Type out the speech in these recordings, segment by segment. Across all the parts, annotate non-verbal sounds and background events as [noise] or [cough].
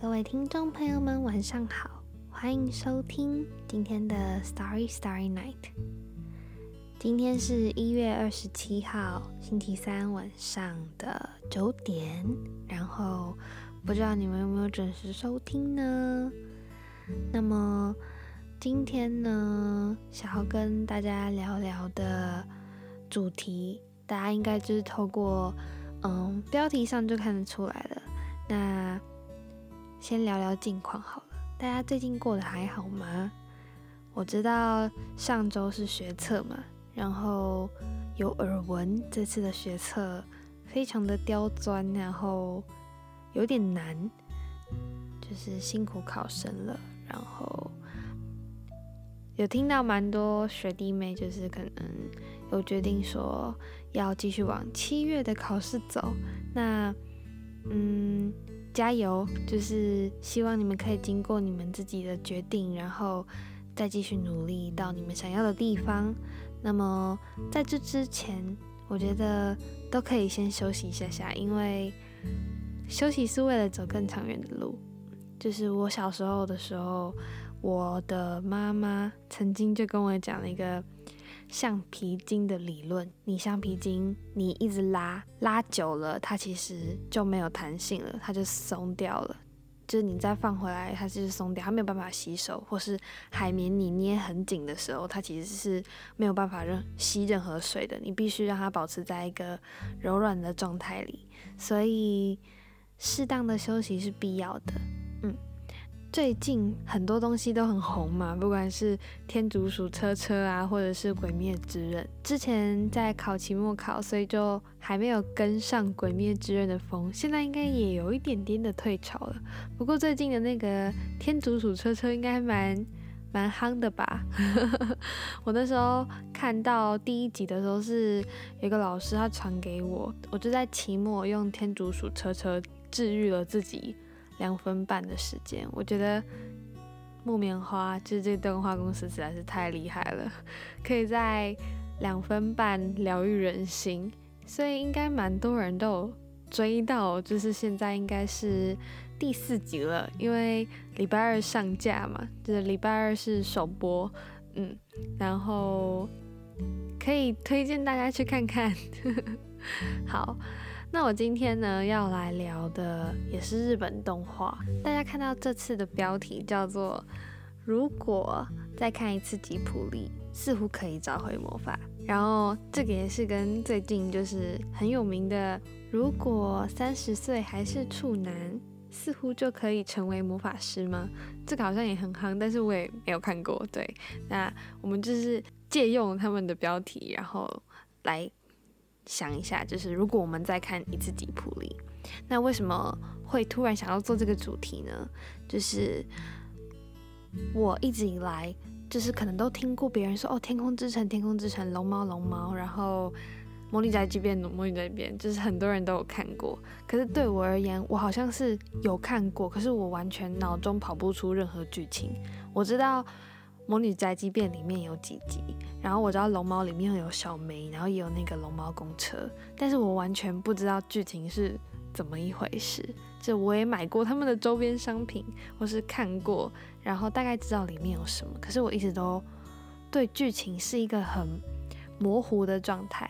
各位听众朋友们，晚上好，欢迎收听今天的 Starry Starry Night。今天是一月二十七号，星期三晚上的九点。然后不知道你们有没有准时收听呢？那么今天呢，想要跟大家聊聊的主题，大家应该就是透过嗯标题上就看得出来了。那先聊聊近况好了，大家最近过得还好吗？我知道上周是学测嘛，然后有耳闻这次的学测非常的刁钻，然后有点难，就是辛苦考生了。然后有听到蛮多学弟妹，就是可能有决定说要继续往七月的考试走。那嗯。加油！就是希望你们可以经过你们自己的决定，然后再继续努力到你们想要的地方。那么在这之前，我觉得都可以先休息一下下，因为休息是为了走更长远的路。就是我小时候的时候，我的妈妈曾经就跟我讲了一个。橡皮筋的理论，你橡皮筋你一直拉拉久了，它其实就没有弹性了，它就松掉了。就是你再放回来，它就是松掉，它没有办法吸收。或是海绵你捏很紧的时候，它其实是没有办法任吸任何水的，你必须让它保持在一个柔软的状态里。所以适当的休息是必要的。嗯。最近很多东西都很红嘛，不管是天竺鼠车车啊，或者是鬼灭之刃。之前在考期末考，所以就还没有跟上鬼灭之刃的风。现在应该也有一点点的退潮了。不过最近的那个天竺鼠车车应该蛮蛮夯的吧？[laughs] 我那时候看到第一集的时候，是有个老师他传给我，我就在期末用天竺鼠车车治愈了自己。两分半的时间，我觉得木棉花就是这动画公司实在是太厉害了，可以在两分半疗愈人心，所以应该蛮多人都追到，就是现在应该是第四集了，因为礼拜二上架嘛，就是礼拜二是首播，嗯，然后可以推荐大家去看看，[laughs] 好。那我今天呢要来聊的也是日本动画。大家看到这次的标题叫做“如果再看一次吉普力，似乎可以找回魔法”。然后这个也是跟最近就是很有名的“如果三十岁还是处男，似乎就可以成为魔法师吗？”这个好像也很夯，但是我也没有看过。对，那我们就是借用他们的标题，然后来。想一下，就是如果我们再看一次吉普力，那为什么会突然想要做这个主题呢？就是我一直以来就是可能都听过别人说哦，天空之城，天空之城，龙猫，龙猫，然后魔女宅急便，魔女宅急便，就是很多人都有看过。可是对我而言，我好像是有看过，可是我完全脑中跑不出任何剧情。我知道。魔女宅急便里面有几集，然后我知道龙猫里面有小梅，然后也有那个龙猫公车，但是我完全不知道剧情是怎么一回事。就我也买过他们的周边商品，或是看过，然后大概知道里面有什么，可是我一直都对剧情是一个很模糊的状态。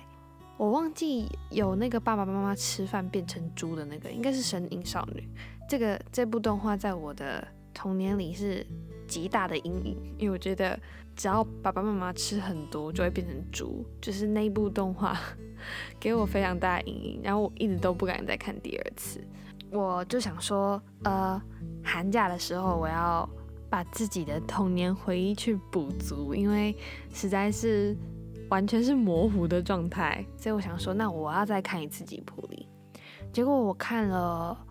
我忘记有那个爸爸妈妈吃饭变成猪的那个，应该是神隐少女。这个这部动画在我的童年里是。极大的阴影，因为我觉得只要爸爸妈妈吃很多，就会变成猪。就是那部动画 [laughs] 给我非常大的阴影，然后我一直都不敢再看第二次。我就想说，呃，寒假的时候我要把自己的童年回忆去补足，因为实在是完全是模糊的状态。所以我想说，那我要再看一次吉普力。结果我看了《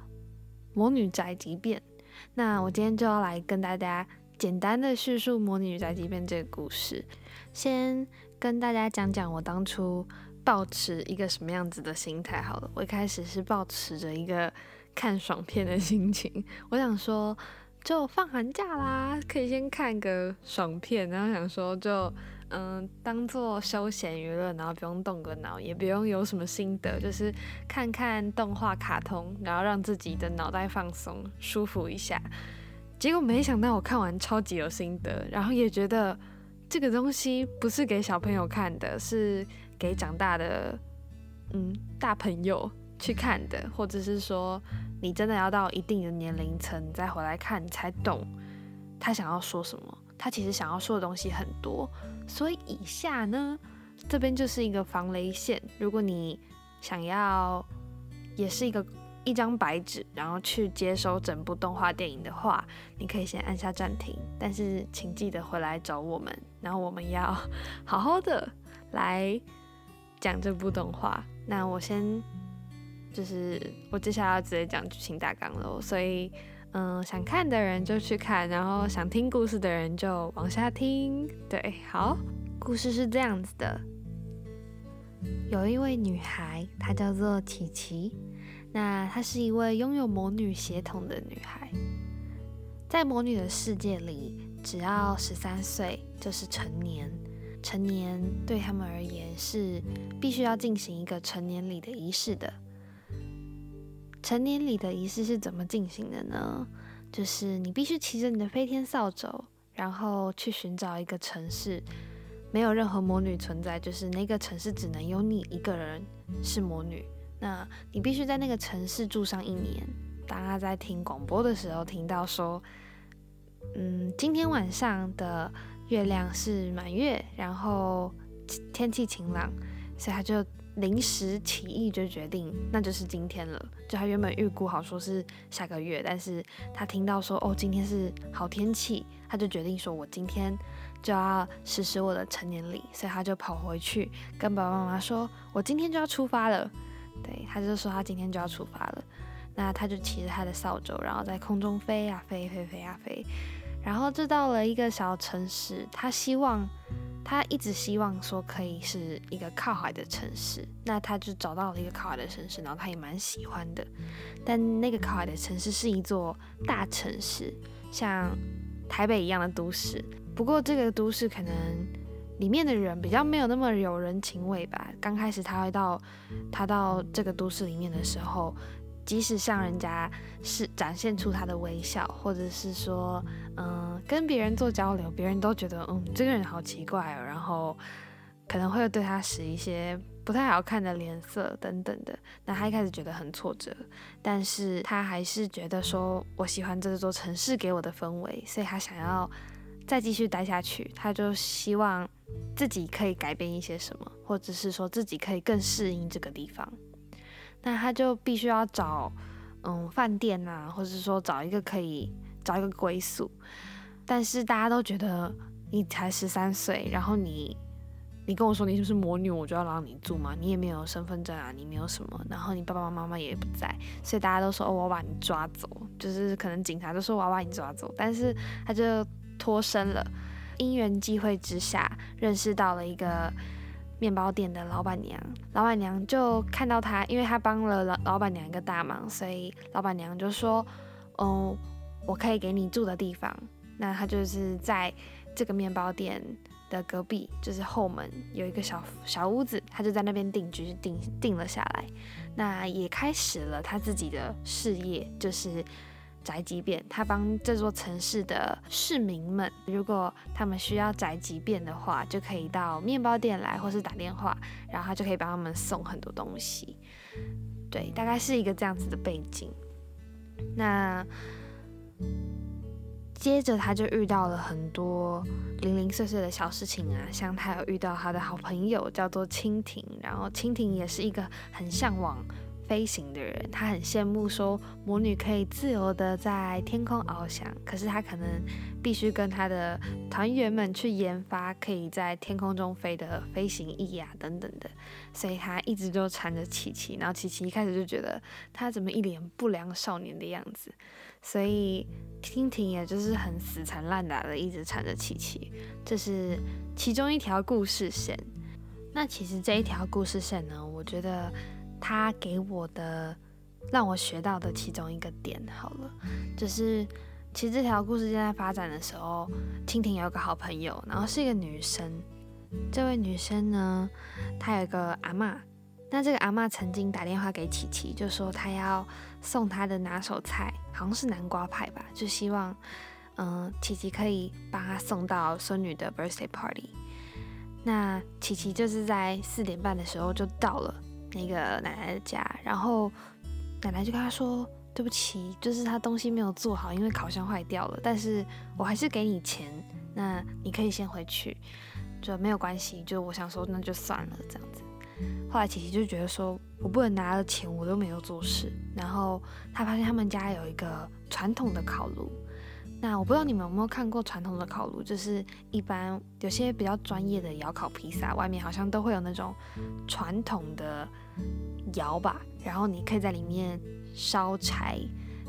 魔女宅急便》，那我今天就要来跟大家。简单的叙述《魔女宅急便》这个故事，先跟大家讲讲我当初抱持一个什么样子的心态。好了，我一开始是抱持着一个看爽片的心情，[laughs] 我想说就放寒假啦，可以先看个爽片，然后想说就嗯，当做休闲娱乐，然后不用动个脑，也不用有什么心得，就是看看动画卡通，然后让自己的脑袋放松、舒服一下。结果没想到我看完超级有心得，然后也觉得这个东西不是给小朋友看的，是给长大的嗯大朋友去看的，或者是说你真的要到一定的年龄层再回来看，你才懂他想要说什么。他其实想要说的东西很多，所以以下呢，这边就是一个防雷线。如果你想要也是一个。一张白纸，然后去接收整部动画电影的话，你可以先按下暂停，但是请记得回来找我们，然后我们要 [laughs] 好好的来讲这部动画。那我先就是我接下来要直接讲剧情大纲喽，所以嗯，想看的人就去看，然后想听故事的人就往下听。对，好，故事是这样子的，有一位女孩，她叫做琪琪。那她是一位拥有魔女血统的女孩，在魔女的世界里，只要十三岁就是成年。成年对他们而言是必须要进行一个成年礼的仪式的。成年礼的仪式是怎么进行的呢？就是你必须骑着你的飞天扫帚，然后去寻找一个城市，没有任何魔女存在，就是那个城市只能有你一个人是魔女。那你必须在那个城市住上一年。当他在听广播的时候，听到说，嗯，今天晚上的月亮是满月，然后天气晴朗，所以他就临时起意，就决定那就是今天了。就他原本预估好说是下个月，但是他听到说哦，今天是好天气，他就决定说我今天就要实施我的成年礼，所以他就跑回去跟爸爸妈妈说，我今天就要出发了。对，他就说他今天就要出发了，那他就骑着他的扫帚，然后在空中飞呀飞，飞飞呀飞，然后就到了一个小城市。他希望，他一直希望说可以是一个靠海的城市。那他就找到了一个靠海的城市，然后他也蛮喜欢的。但那个靠海的城市是一座大城市，像台北一样的都市。不过这个都市可能。里面的人比较没有那么有人情味吧。刚开始他会到他到这个都市里面的时候，即使向人家是展现出他的微笑，或者是说嗯跟别人做交流，别人都觉得嗯这个人好奇怪哦，然后可能会对他使一些不太好看的脸色等等的。那他一开始觉得很挫折，但是他还是觉得说我喜欢这座城市给我的氛围，所以他想要再继续待下去。他就希望。自己可以改变一些什么，或者是说自己可以更适应这个地方，那他就必须要找嗯饭店啊，或者说找一个可以找一个归宿。但是大家都觉得你才十三岁，然后你你跟我说你就是魔女，我就要让你住吗？你也没有身份证啊，你没有什么，然后你爸爸妈妈也不在，所以大家都说哦，我把你抓走，就是可能警察就说我要把你抓走，但是他就脱身了。因缘际会之下，认识到了一个面包店的老板娘。老板娘就看到他，因为他帮了老老板娘一个大忙，所以老板娘就说：“哦，我可以给你住的地方。”那他就是在这个面包店的隔壁，就是后门有一个小小屋子，他就在那边定居，定定了下来。那也开始了他自己的事业，就是。宅急便，他帮这座城市的市民们，如果他们需要宅急便的话，就可以到面包店来，或是打电话，然后他就可以帮他们送很多东西。对，大概是一个这样子的背景。那接着他就遇到了很多零零碎碎的小事情啊，像他有遇到他的好朋友叫做蜻蜓，然后蜻蜓也是一个很向往。飞行的人，他很羡慕说魔女可以自由的在天空翱翔，可是他可能必须跟他的团员们去研发可以在天空中飞的飞行翼啊等等的，所以他一直就缠着琪琪，然后琪琪一开始就觉得他怎么一脸不良少年的样子，所以蜻蜓也就是很死缠烂打的一直缠着琪琪，这是其中一条故事线。那其实这一条故事线呢，我觉得。他给我的，让我学到的其中一个点，好了，就是其实这条故事正在发展的时候，蜻蜓有个好朋友，然后是一个女生，这位女生呢，她有一个阿嬷，那这个阿嬷曾经打电话给琪琪，就说她要送她的拿手菜，好像是南瓜派吧，就希望嗯琪琪可以帮她送到孙女的 birthday party。那琪琪就是在四点半的时候就到了那个奶奶的家，然后奶奶就跟他说。对不起，就是他东西没有做好，因为烤箱坏掉了。但是我还是给你钱，那你可以先回去，就没有关系。就我想说，那就算了这样子。后来琪琪就觉得说，我不能拿了钱我都没有做事。然后他发现他们家有一个传统的烤炉。那我不知道你们有没有看过传统的烤炉，就是一般有些比较专业的窑烤披萨，外面好像都会有那种传统的窑吧，然后你可以在里面。烧柴，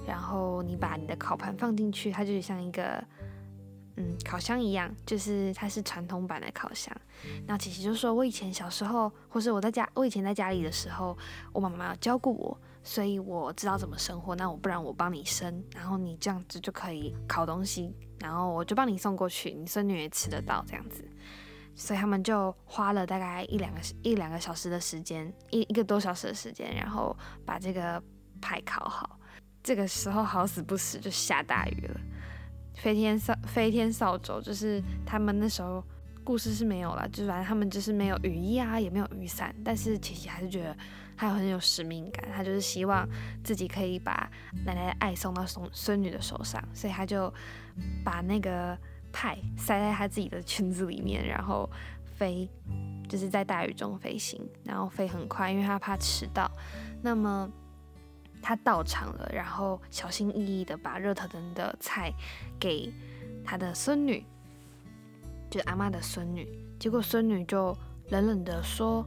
然后你把你的烤盘放进去，它就像一个嗯烤箱一样，就是它是传统版的烤箱。那其实就是说：“我以前小时候，或是我在家，我以前在家里的时候，我妈妈教过我，所以我知道怎么生火。那我不然我帮你生，然后你这样子就可以烤东西，然后我就帮你送过去，你孙女也吃得到这样子。所以他们就花了大概一两个一两个小时的时间，一一个多小时的时间，然后把这个。排烤好，这个时候好死不死就下大雨了，飞天扫飞天扫帚，就是他们那时候故事是没有了，就反正他们就是没有雨衣啊，也没有雨伞，但是琪琪还是觉得他很有使命感，他就是希望自己可以把奶奶的爱送到孙孙女的手上，所以他就把那个派塞在他自己的裙子里面，然后飞，就是在大雨中飞行，然后飞很快，因为他怕迟到，那么。他到场了，然后小心翼翼的把热腾腾的菜给他的孙女，就阿妈的孙女。结果孙女就冷冷的说：“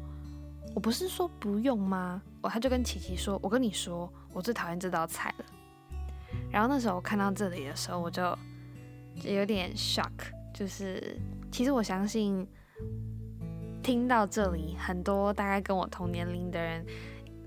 我不是说不用吗？”哦，他就跟琪琪说：“我跟你说，我最讨厌这道菜了。”然后那时候我看到这里的时候，我就有点 shock，就是其实我相信听到这里，很多大概跟我同年龄的人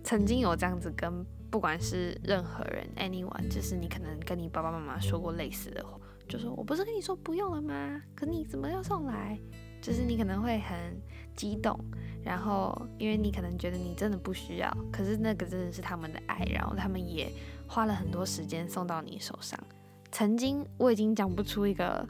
曾经有这样子跟。不管是任何人，anyone，就是你可能跟你爸爸妈妈说过类似的话，就说我不是跟你说不用了吗？可你怎么要送来？就是你可能会很激动，然后因为你可能觉得你真的不需要，可是那个真的是他们的爱，然后他们也花了很多时间送到你手上。曾经我已经讲不出一个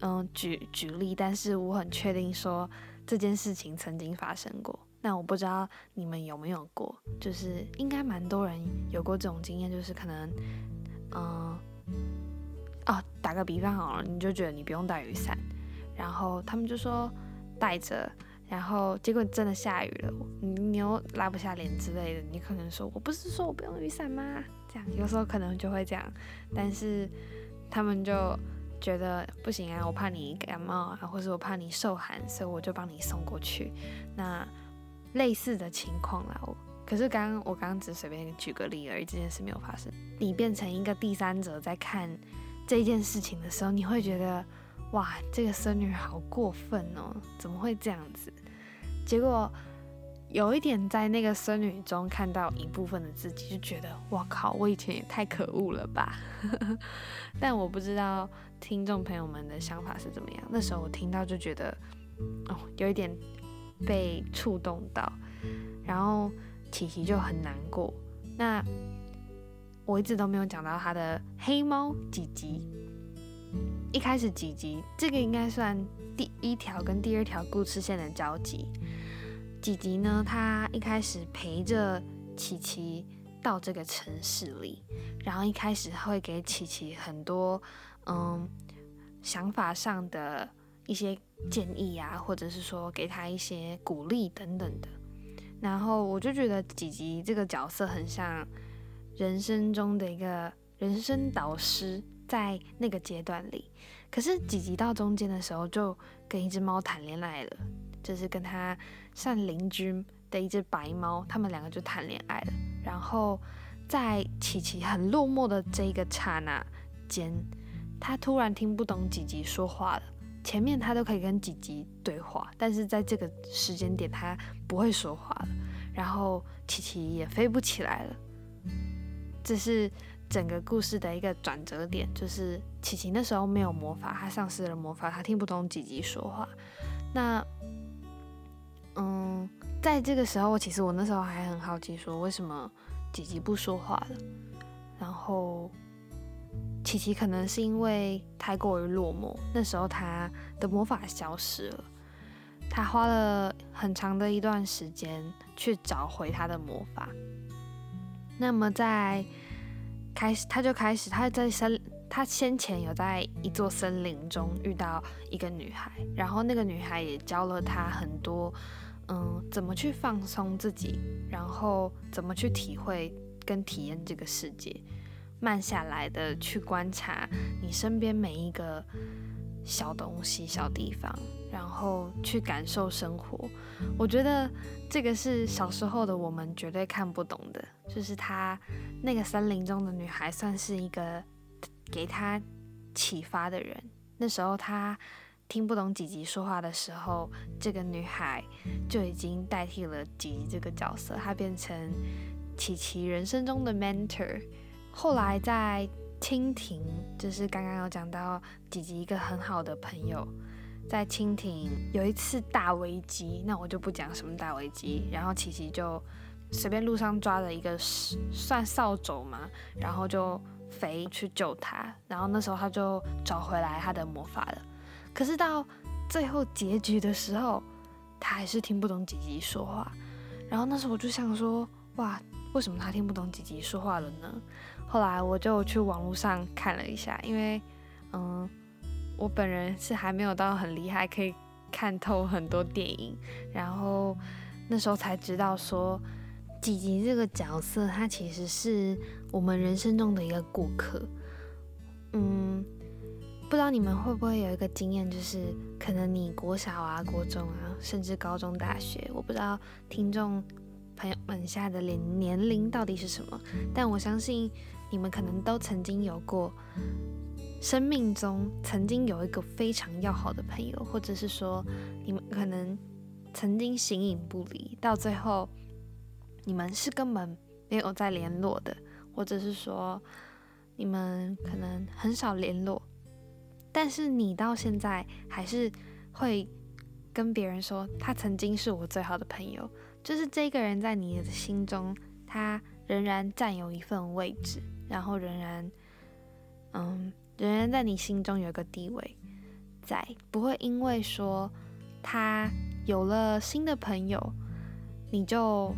嗯举举例，但是我很确定说这件事情曾经发生过。那我不知道你们有没有过，就是应该蛮多人有过这种经验，就是可能，嗯，哦，打个比方好了，你就觉得你不用带雨伞，然后他们就说带着，然后结果真的下雨了，你你又拉不下脸之类的，你可能说我不是说我不用雨伞吗？这样有时候可能就会这样，但是他们就觉得不行啊，我怕你感冒啊，或者我怕你受寒，所以我就帮你送过去。那类似的情况啦，我可是刚刚我刚刚只随便举个例而已，这件事没有发生。你变成一个第三者在看这件事情的时候，你会觉得哇，这个孙女好过分哦，怎么会这样子？结果有一点在那个孙女中看到一部分的自己，就觉得哇靠，我以前也太可恶了吧。[laughs] 但我不知道听众朋友们的想法是怎么样。那时候我听到就觉得哦，有一点。被触动到，然后琪琪就很难过。那我一直都没有讲到他的黑猫吉吉。一开始吉吉这个应该算第一条跟第二条故事线的交集。吉吉呢，他一开始陪着琪琪到这个城市里，然后一开始会给琪琪很多嗯想法上的。一些建议啊，或者是说给他一些鼓励等等的，然后我就觉得吉吉这个角色很像人生中的一个人生导师，在那个阶段里。可是吉吉到中间的时候，就跟一只猫谈恋爱了，就是跟他算邻居的一只白猫，他们两个就谈恋爱了。然后在琪琪很落寞的这一个刹那间，他突然听不懂吉吉说话了。前面他都可以跟吉吉对话，但是在这个时间点他不会说话了，然后琪琪也飞不起来了。这是整个故事的一个转折点，就是琪琪那时候没有魔法，他丧失了魔法，他听不懂吉吉说话。那嗯，在这个时候，其实我那时候还很好奇，说为什么吉吉不说话了？然后琪琪可能是因为太过于落寞，那时候他的魔法消失了，他花了很长的一段时间去找回他的魔法。那么在开始，他就开始他在森，他先前有在一座森林中遇到一个女孩，然后那个女孩也教了他很多。嗯，怎么去放松自己，然后怎么去体会跟体验这个世界，慢下来的去观察你身边每一个小东西、小地方，然后去感受生活。我觉得这个是小时候的我们绝对看不懂的，就是他那个森林中的女孩算是一个给他启发的人。那时候他。听不懂吉吉说话的时候，这个女孩就已经代替了吉吉这个角色，她变成琪琪人生中的 mentor。后来在蜻蜓，就是刚刚有讲到吉吉一个很好的朋友，在蜻蜓有一次大危机，那我就不讲什么大危机，然后琪琪就随便路上抓了一个算扫帚嘛，然后就飞去救他，然后那时候他就找回来他的魔法了。可是到最后结局的时候，他还是听不懂吉吉说话。然后那时候我就想说，哇，为什么他听不懂吉吉说话了呢？后来我就去网络上看了一下，因为，嗯，我本人是还没有到很厉害，可以看透很多电影。然后那时候才知道说，吉吉这个角色，他其实是我们人生中的一个过客。嗯。不知道你们会不会有一个经验，就是可能你国小啊、国中啊，甚至高中、大学，我不知道听众朋友们下的年年龄到底是什么，但我相信你们可能都曾经有过生命中曾经有一个非常要好的朋友，或者是说你们可能曾经形影不离，到最后你们是根本没有再联络的，或者是说你们可能很少联络。但是你到现在还是会跟别人说，他曾经是我最好的朋友，就是这个人在你的心中，他仍然占有一份位置，然后仍然，嗯，仍然在你心中有一个地位，在不会因为说他有了新的朋友，你就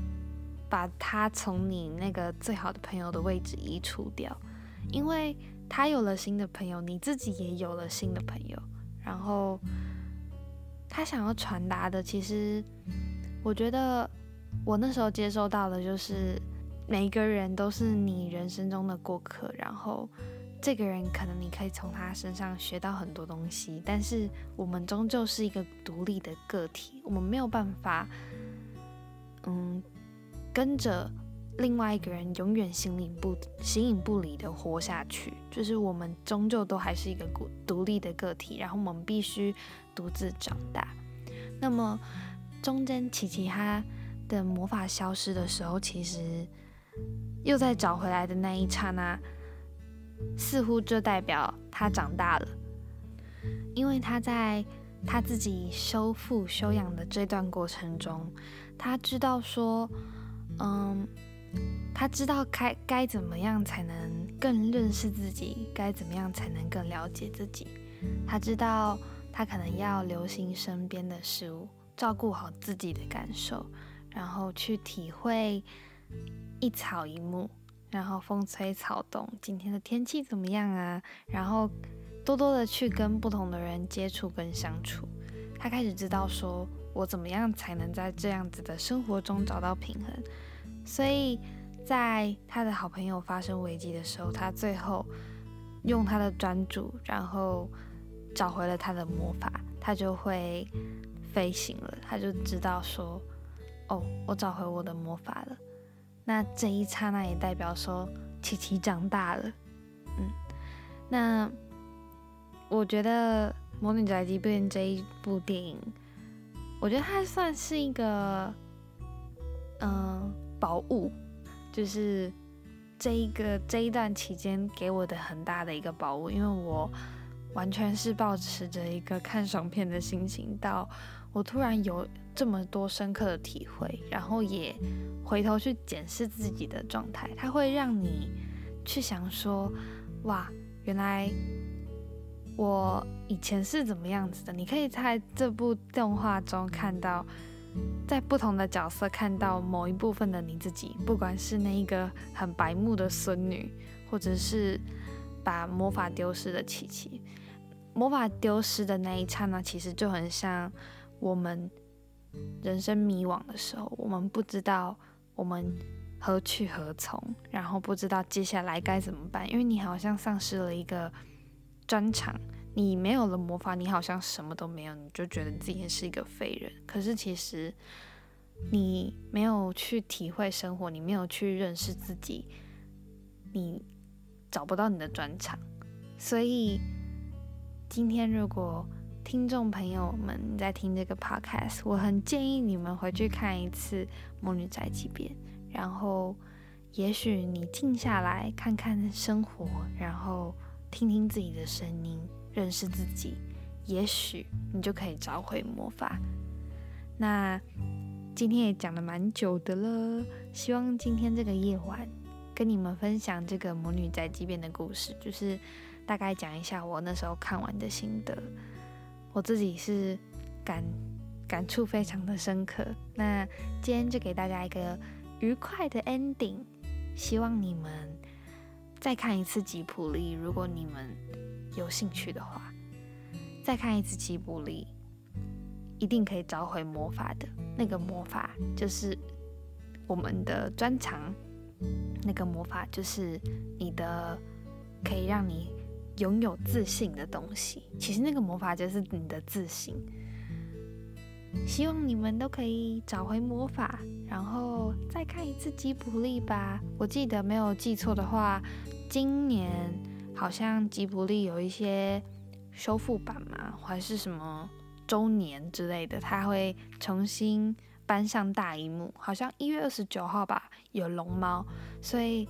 把他从你那个最好的朋友的位置移除掉，因为。他有了新的朋友，你自己也有了新的朋友，然后他想要传达的，其实我觉得我那时候接收到的就是，每个人都是你人生中的过客，然后这个人可能你可以从他身上学到很多东西，但是我们终究是一个独立的个体，我们没有办法，嗯，跟着。另外一个人永远形影不形影不离的活下去，就是我们终究都还是一个独独立的个体，然后我们必须独自长大。那么中间琪琪他的魔法消失的时候，其实又在找回来的那一刹那，似乎就代表他长大了，因为他在他自己修复修养的这段过程中，他知道说，嗯。他知道该该怎么样才能更认识自己，该怎么样才能更了解自己。他知道他可能要留心身边的事物，照顾好自己的感受，然后去体会一草一木，然后风吹草动，今天的天气怎么样啊？然后多多的去跟不同的人接触跟相处。他开始知道说，我怎么样才能在这样子的生活中找到平衡。所以，在他的好朋友发生危机的时候，他最后用他的专注，然后找回了他的魔法，他就会飞行了。他就知道说：“哦，我找回我的魔法了。”那这一刹那也代表说，琪琪长大了。嗯，那我觉得《魔女宅急便》这一部电影，我觉得它算是一个，嗯。宝物，就是这一个这一段期间给我的很大的一个宝物，因为我完全是保持着一个看爽片的心情，到我突然有这么多深刻的体会，然后也回头去检视自己的状态，它会让你去想说，哇，原来我以前是怎么样子的？你可以在这部动画中看到，在不同的角色看到某一部分的你自己，不管是那一个很白目的孙女，或者是。把魔法丢失的琪琪，魔法丢失的那一刹那，其实就很像我们人生迷惘的时候，我们不知道我们何去何从，然后不知道接下来该怎么办，因为你好像丧失了一个专长，你没有了魔法，你好像什么都没有，你就觉得自己是一个废人。可是其实你没有去体会生活，你没有去认识自己，你。找不到你的专长，所以今天如果听众朋友们在听这个 podcast，我很建议你们回去看一次《魔女宅急便》，然后也许你静下来看看生活，然后听听自己的声音，认识自己，也许你就可以找回魔法。那今天也讲了蛮久的了，希望今天这个夜晚。跟你们分享这个魔女宅急便的故事，就是大概讲一下我那时候看完的心得。我自己是感感触非常的深刻。那今天就给大家一个愉快的 ending，希望你们再看一次吉普力，如果你们有兴趣的话，再看一次吉普力，一定可以找回魔法的。那个魔法就是我们的专长。那个魔法就是你的，可以让你拥有自信的东西。其实那个魔法就是你的自信。希望你们都可以找回魔法，然后再看一次吉卜力吧。我记得没有记错的话，今年好像吉卜力有一些修复版嘛，还是什么周年之类的，它会重新。搬上大荧幕，好像一月二十九号吧，有龙猫，所以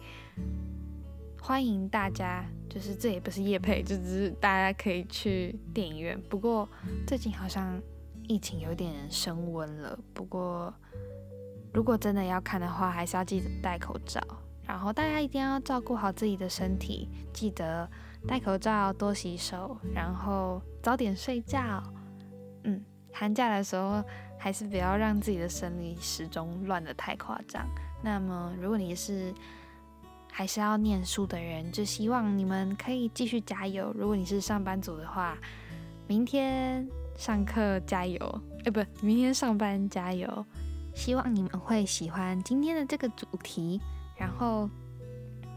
欢迎大家，就是这也不是夜配，就只是大家可以去电影院。不过最近好像疫情有点升温了，不过如果真的要看的话，还是要记得戴口罩，然后大家一定要照顾好自己的身体，记得戴口罩、多洗手，然后早点睡觉。嗯，寒假的时候。还是不要让自己的生理时钟乱得太夸张。那么，如果你是还是要念书的人，就希望你们可以继续加油。如果你是上班族的话，明天上课加油，哎，不，明天上班加油。希望你们会喜欢今天的这个主题，然后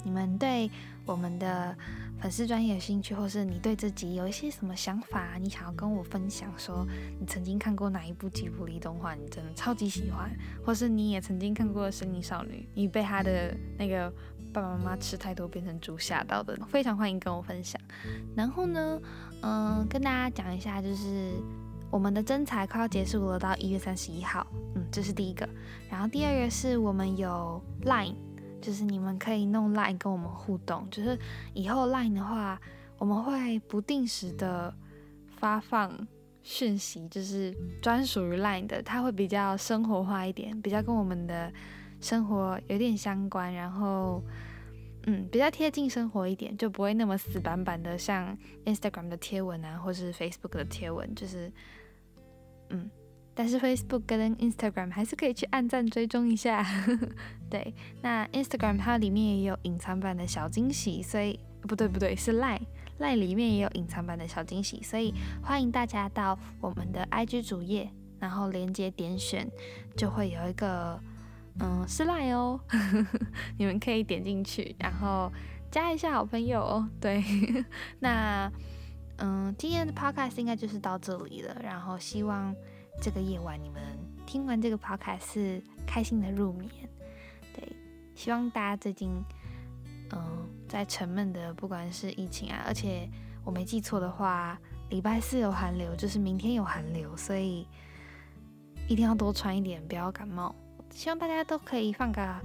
你们对我们的。粉丝专业有兴趣，或是你对自己有一些什么想法，你想要跟我分享，说你曾经看过哪一部吉卜力动画，你真的超级喜欢，或是你也曾经看过《森林少女》，你被他的那个爸爸妈妈吃太多变成猪吓到的，非常欢迎跟我分享。然后呢，嗯，跟大家讲一下，就是我们的征才快要结束了，到一月三十一号，嗯，这是第一个。然后第二个是我们有 Line。就是你们可以弄 Line 跟我们互动，就是以后 Line 的话，我们会不定时的发放讯息，就是专属于 Line 的，它会比较生活化一点，比较跟我们的生活有点相关，然后嗯，比较贴近生活一点，就不会那么死板板的，像 Instagram 的贴文啊，或是 Facebook 的贴文，就是嗯。但是 Facebook 跟 Instagram 还是可以去按赞追踪一下，[laughs] 对。那 Instagram 它里面也有隐藏版的小惊喜，所以不对不对是 Line。赖里面也有隐藏版的小惊喜，所以欢迎大家到我们的 IG 主页，然后连接点选，就会有一个嗯是 Line 哦，[laughs] 你们可以点进去，然后加一下好朋友哦。对，[laughs] 那嗯今天的 Podcast 应该就是到这里了，然后希望。这个夜晚，你们听完这个 podcast 是开心的入眠。对，希望大家最近，嗯，在沉闷的，不管是疫情啊，而且我没记错的话，礼拜四有寒流，就是明天有寒流，所以一定要多穿一点，不要感冒。希望大家都可以放个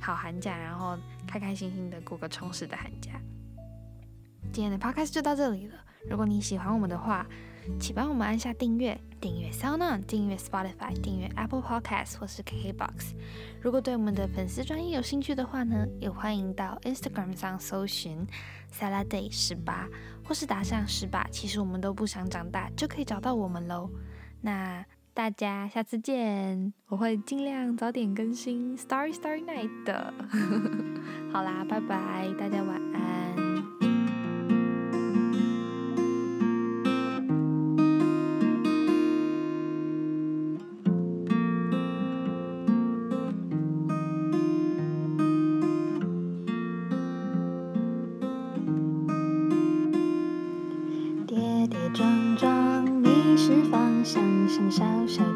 好寒假，然后开开心心的过个充实的寒假。今天的 podcast 就到这里了。如果你喜欢我们的话，请帮我们按下订阅，订阅 SoundOn，订阅 Spotify，订阅 Apple Podcast 或是 KKBox。如果对我们的粉丝专业有兴趣的话呢，也欢迎到 Instagram 上搜寻 Saladay 十八，或是打上十八，其实我们都不想长大，就可以找到我们喽。那大家下次见，我会尽量早点更新 Starry Starry Night 的。[laughs] 好啦，拜拜，大家晚安。小小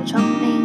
的窗棂